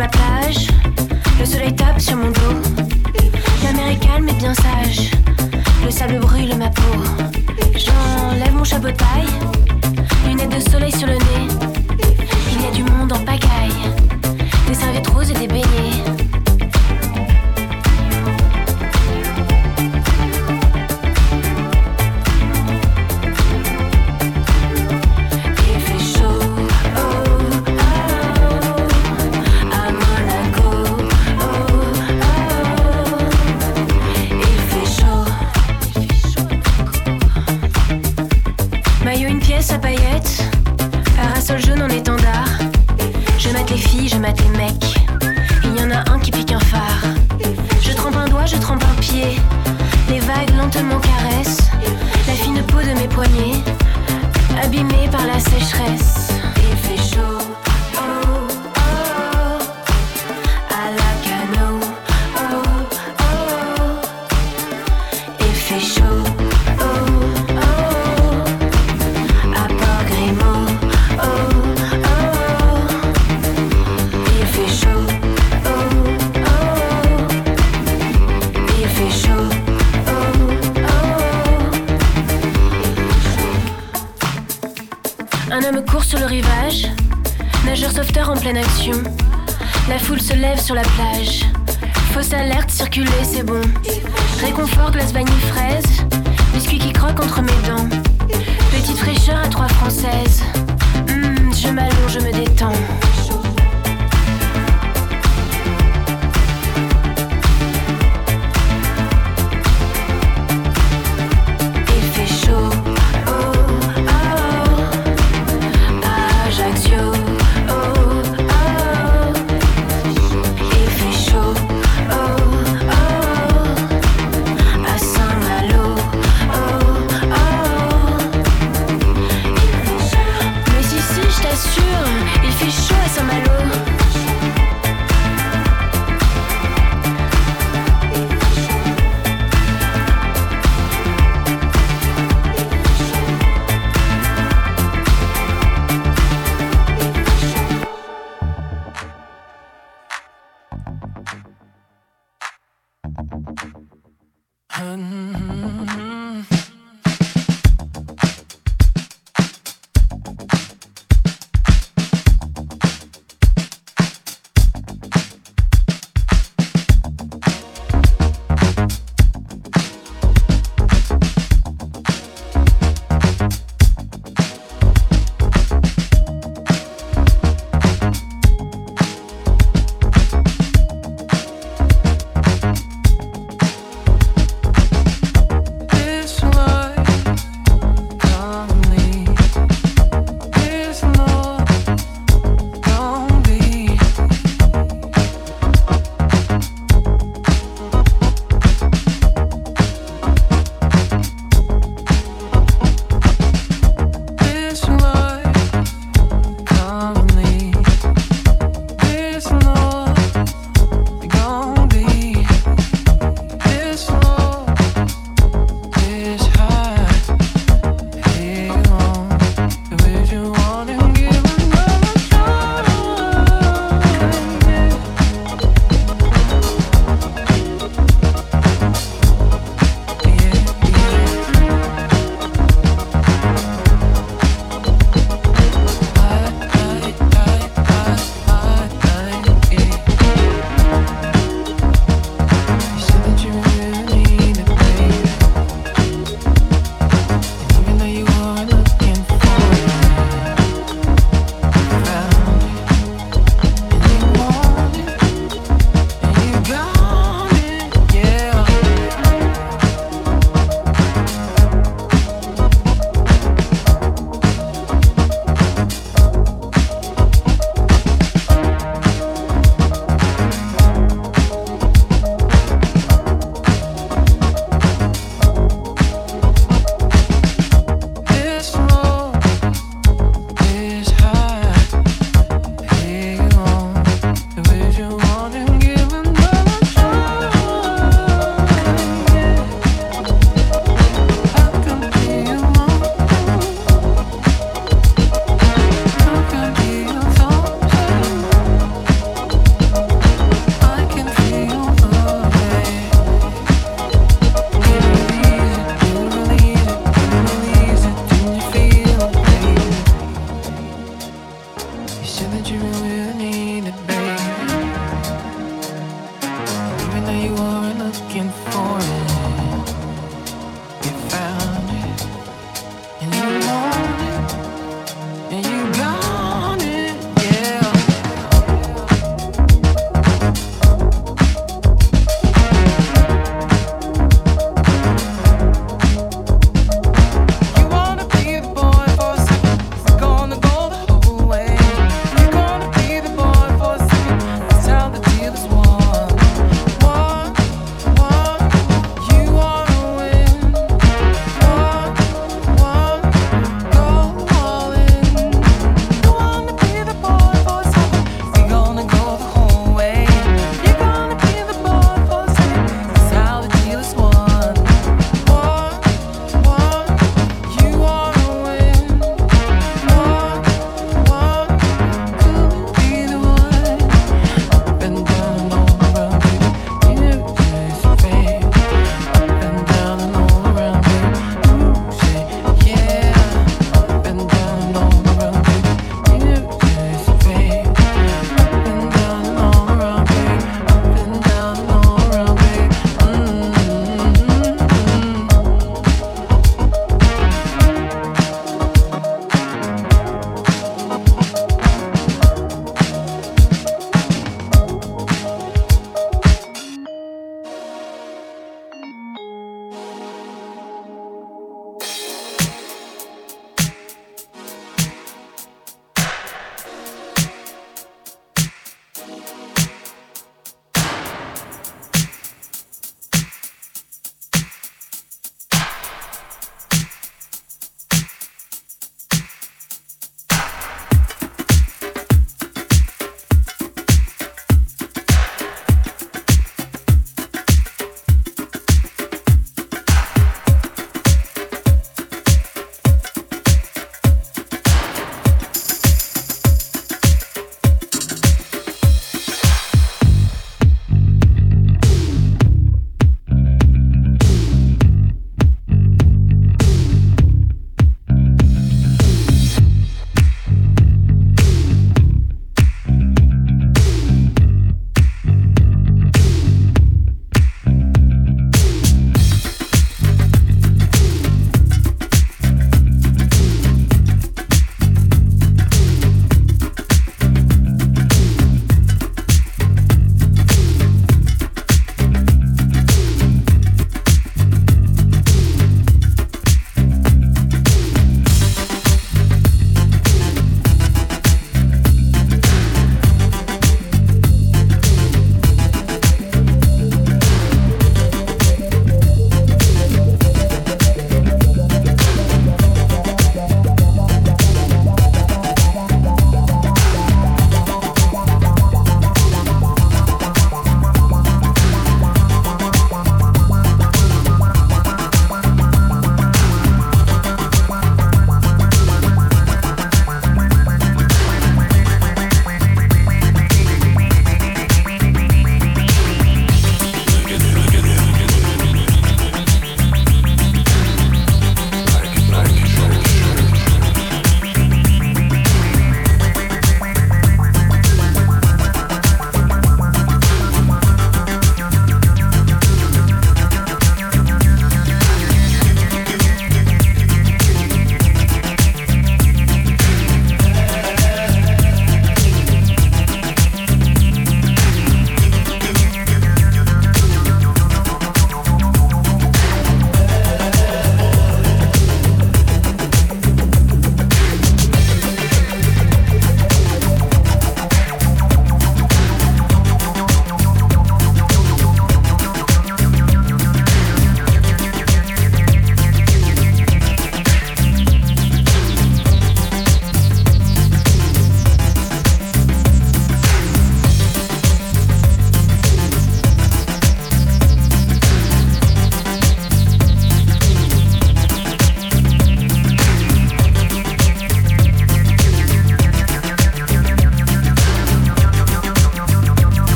la plage, le soleil tape sur mon dos. La mer est calme et bien sage, le sable brûle ma peau. J'enlève mon chapeau de paille, lunettes de soleil sur le nez. Il y a du monde en pagaille, des serviettes roses et des beignets.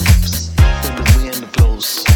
rhythms in the wind blows.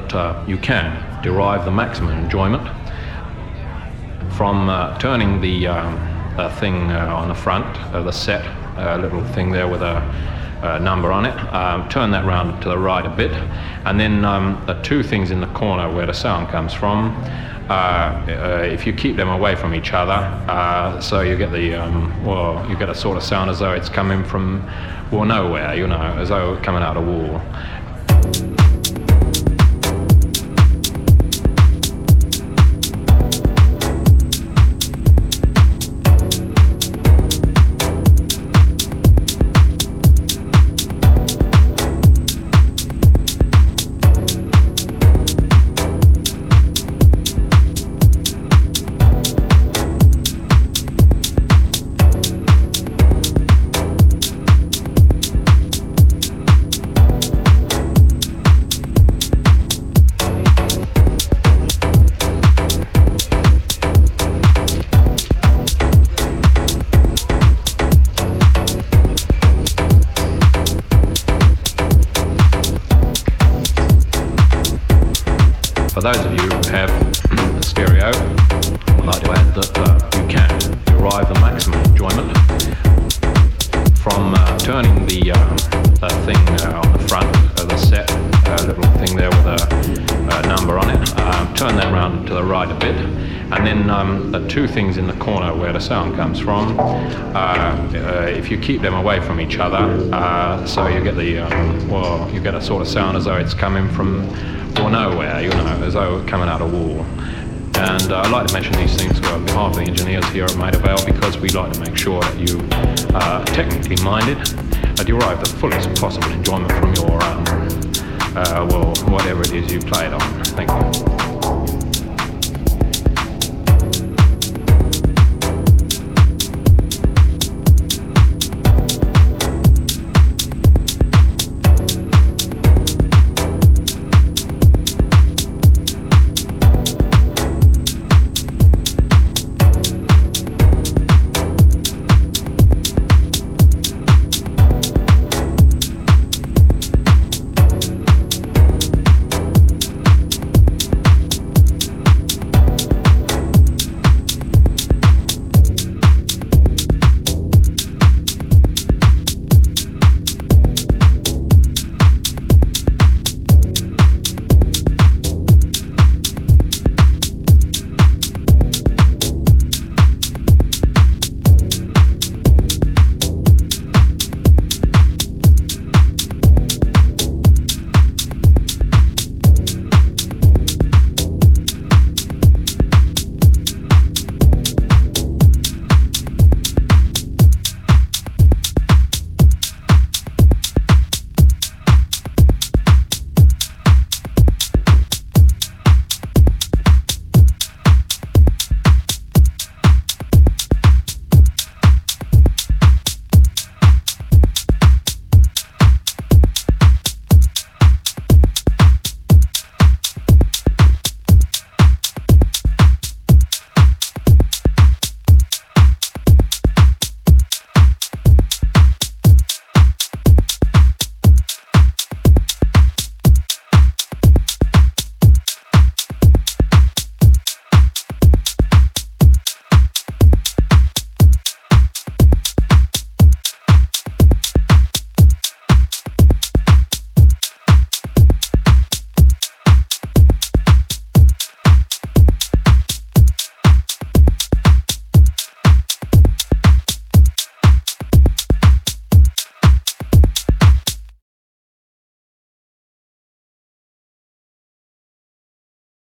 That uh, you can derive the maximum enjoyment from uh, turning the um, uh, thing on the front of the set, a little thing there with a uh, number on it. Um, turn that round to the right a bit, and then um, the two things in the corner where the sound comes from. Uh, uh, if you keep them away from each other, uh, so you get the um, well, you get a sort of sound as though it's coming from well nowhere, you know, as though coming out of a wall. Each other, so you get the um, well, you get a sort of sound as though it's coming from or nowhere, you know, as though coming out of war. And uh, I'd like to mention these things on behalf of the engineers here at Maida Vale because we like to make sure that you are uh, technically minded, uh, derive the fullest possible enjoyment from your, um, uh, well, whatever it is you play it on. Thank you.